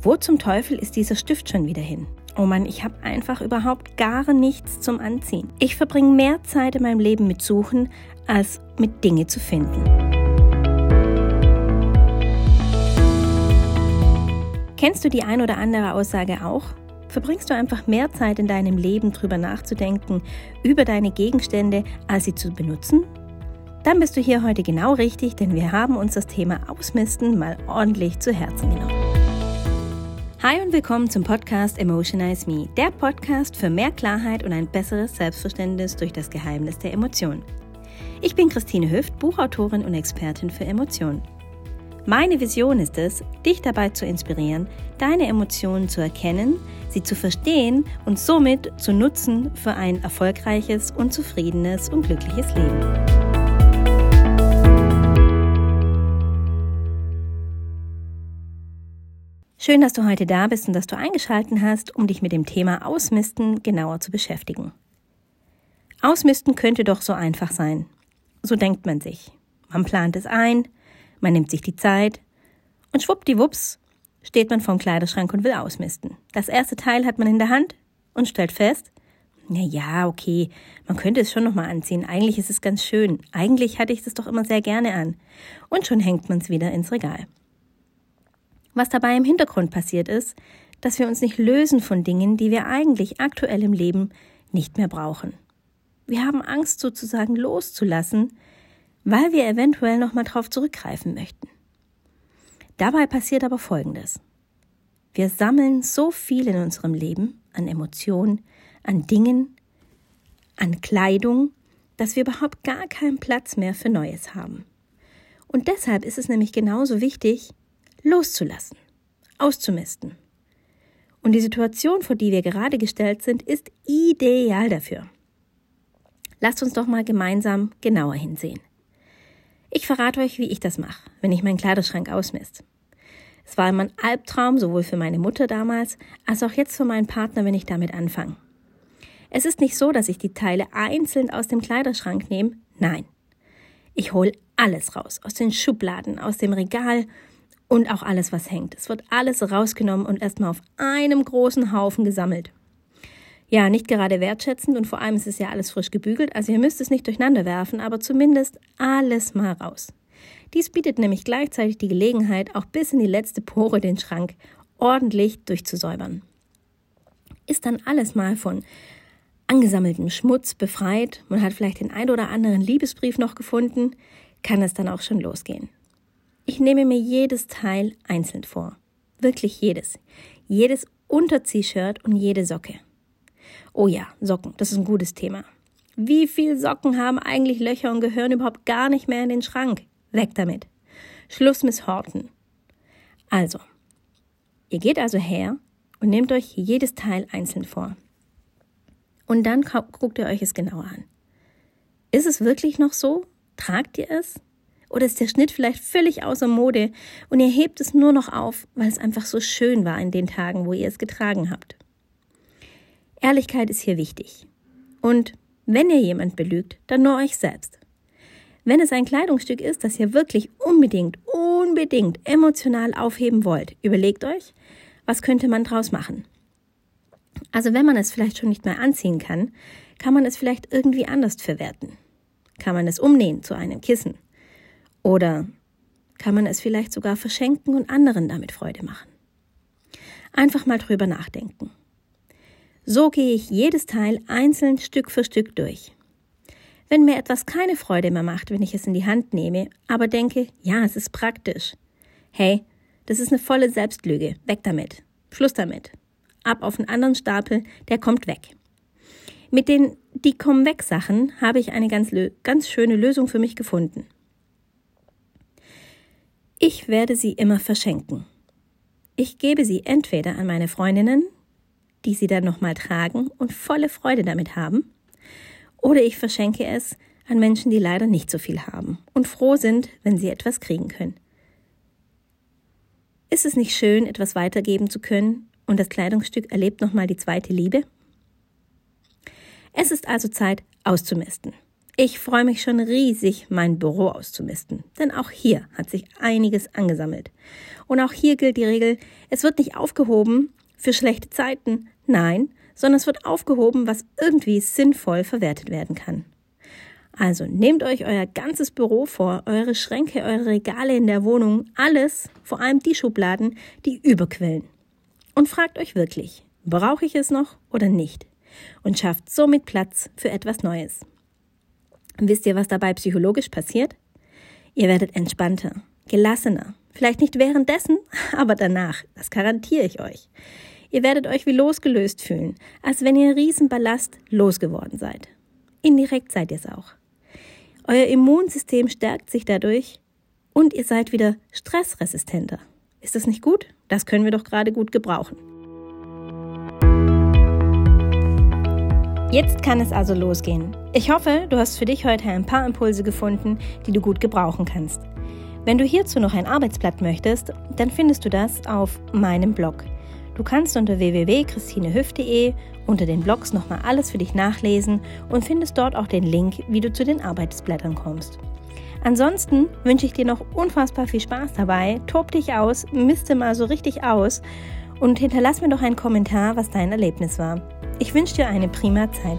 Wo zum Teufel ist dieser Stift schon wieder hin? Oh Mann, ich habe einfach überhaupt gar nichts zum Anziehen. Ich verbringe mehr Zeit in meinem Leben mit Suchen, als mit Dinge zu finden. Kennst du die ein oder andere Aussage auch? Verbringst du einfach mehr Zeit in deinem Leben drüber nachzudenken, über deine Gegenstände, als sie zu benutzen? Dann bist du hier heute genau richtig, denn wir haben uns das Thema Ausmisten mal ordentlich zu Herzen genommen. Hi und willkommen zum Podcast Emotionize Me, der Podcast für mehr Klarheit und ein besseres Selbstverständnis durch das Geheimnis der Emotionen. Ich bin Christine Hüft, Buchautorin und Expertin für Emotionen. Meine Vision ist es, dich dabei zu inspirieren, deine Emotionen zu erkennen, sie zu verstehen und somit zu nutzen für ein erfolgreiches und zufriedenes und glückliches Leben. Schön, dass du heute da bist und dass du eingeschalten hast, um dich mit dem Thema Ausmisten genauer zu beschäftigen. Ausmisten könnte doch so einfach sein. So denkt man sich. Man plant es ein, man nimmt sich die Zeit und schwuppdiwupps steht man vorm Kleiderschrank und will ausmisten. Das erste Teil hat man in der Hand und stellt fest, na ja, okay, man könnte es schon nochmal anziehen. Eigentlich ist es ganz schön. Eigentlich hatte ich es doch immer sehr gerne an. Und schon hängt man es wieder ins Regal. Was dabei im Hintergrund passiert ist, dass wir uns nicht lösen von Dingen, die wir eigentlich aktuell im Leben nicht mehr brauchen. Wir haben Angst sozusagen loszulassen, weil wir eventuell nochmal drauf zurückgreifen möchten. Dabei passiert aber Folgendes. Wir sammeln so viel in unserem Leben an Emotionen, an Dingen, an Kleidung, dass wir überhaupt gar keinen Platz mehr für Neues haben. Und deshalb ist es nämlich genauso wichtig, loszulassen, auszumisten. Und die Situation, vor die wir gerade gestellt sind, ist ideal dafür. Lasst uns doch mal gemeinsam genauer hinsehen. Ich verrate euch, wie ich das mache, wenn ich meinen Kleiderschrank ausmisst. Es war immer ein Albtraum, sowohl für meine Mutter damals, als auch jetzt für meinen Partner, wenn ich damit anfange. Es ist nicht so, dass ich die Teile einzeln aus dem Kleiderschrank nehme, nein. Ich hole alles raus, aus den Schubladen, aus dem Regal und auch alles, was hängt. Es wird alles rausgenommen und erstmal auf einem großen Haufen gesammelt. Ja, nicht gerade wertschätzend und vor allem ist es ja alles frisch gebügelt, also ihr müsst es nicht durcheinander werfen, aber zumindest alles mal raus. Dies bietet nämlich gleichzeitig die Gelegenheit, auch bis in die letzte Pore den Schrank ordentlich durchzusäubern. Ist dann alles mal von angesammeltem Schmutz befreit, man hat vielleicht den ein oder anderen Liebesbrief noch gefunden, kann es dann auch schon losgehen. Ich nehme mir jedes Teil einzeln vor. Wirklich jedes. Jedes Unter-T-Shirt und jede Socke. Oh ja, Socken, das ist ein gutes Thema. Wie viele Socken haben eigentlich Löcher und gehören überhaupt gar nicht mehr in den Schrank? Weg damit. Schluss Horten. Also, ihr geht also her und nehmt euch jedes Teil einzeln vor. Und dann guckt ihr euch es genauer an. Ist es wirklich noch so? Tragt ihr es? Oder ist der Schnitt vielleicht völlig außer Mode und ihr hebt es nur noch auf, weil es einfach so schön war in den Tagen, wo ihr es getragen habt? Ehrlichkeit ist hier wichtig. Und wenn ihr jemand belügt, dann nur euch selbst. Wenn es ein Kleidungsstück ist, das ihr wirklich unbedingt, unbedingt emotional aufheben wollt, überlegt euch, was könnte man draus machen. Also wenn man es vielleicht schon nicht mehr anziehen kann, kann man es vielleicht irgendwie anders verwerten. Kann man es umnähen zu einem Kissen oder kann man es vielleicht sogar verschenken und anderen damit Freude machen? Einfach mal drüber nachdenken. So gehe ich jedes Teil einzeln Stück für Stück durch. Wenn mir etwas keine Freude mehr macht, wenn ich es in die Hand nehme, aber denke, ja, es ist praktisch. Hey, das ist eine volle Selbstlüge. Weg damit. Schluss damit. Ab auf einen anderen Stapel, der kommt weg. Mit den Die kommen weg Sachen habe ich eine ganz, ganz schöne Lösung für mich gefunden. Ich werde sie immer verschenken. Ich gebe sie entweder an meine Freundinnen, die sie dann nochmal tragen und volle Freude damit haben, oder ich verschenke es an Menschen, die leider nicht so viel haben und froh sind, wenn sie etwas kriegen können. Ist es nicht schön, etwas weitergeben zu können und das Kleidungsstück erlebt nochmal die zweite Liebe? Es ist also Zeit auszumisten. Ich freue mich schon riesig, mein Büro auszumisten, denn auch hier hat sich einiges angesammelt. Und auch hier gilt die Regel, es wird nicht aufgehoben für schlechte Zeiten, nein, sondern es wird aufgehoben, was irgendwie sinnvoll verwertet werden kann. Also nehmt euch euer ganzes Büro vor, eure Schränke, eure Regale in der Wohnung, alles, vor allem die Schubladen, die überquellen. Und fragt euch wirklich, brauche ich es noch oder nicht? Und schafft somit Platz für etwas Neues. Wisst ihr, was dabei psychologisch passiert? Ihr werdet entspannter, gelassener. Vielleicht nicht währenddessen, aber danach. Das garantiere ich euch. Ihr werdet euch wie losgelöst fühlen, als wenn ihr Riesenballast losgeworden seid. Indirekt seid ihr es auch. Euer Immunsystem stärkt sich dadurch und ihr seid wieder stressresistenter. Ist das nicht gut? Das können wir doch gerade gut gebrauchen. Jetzt kann es also losgehen. Ich hoffe, du hast für dich heute ein paar Impulse gefunden, die du gut gebrauchen kannst. Wenn du hierzu noch ein Arbeitsblatt möchtest, dann findest du das auf meinem Blog. Du kannst unter www.christinehüft.de unter den Blogs nochmal alles für dich nachlesen und findest dort auch den Link, wie du zu den Arbeitsblättern kommst. Ansonsten wünsche ich dir noch unfassbar viel Spaß dabei. Tob dich aus, miste mal so richtig aus und hinterlass mir doch einen Kommentar, was dein Erlebnis war. Ich wünsche dir eine prima Zeit.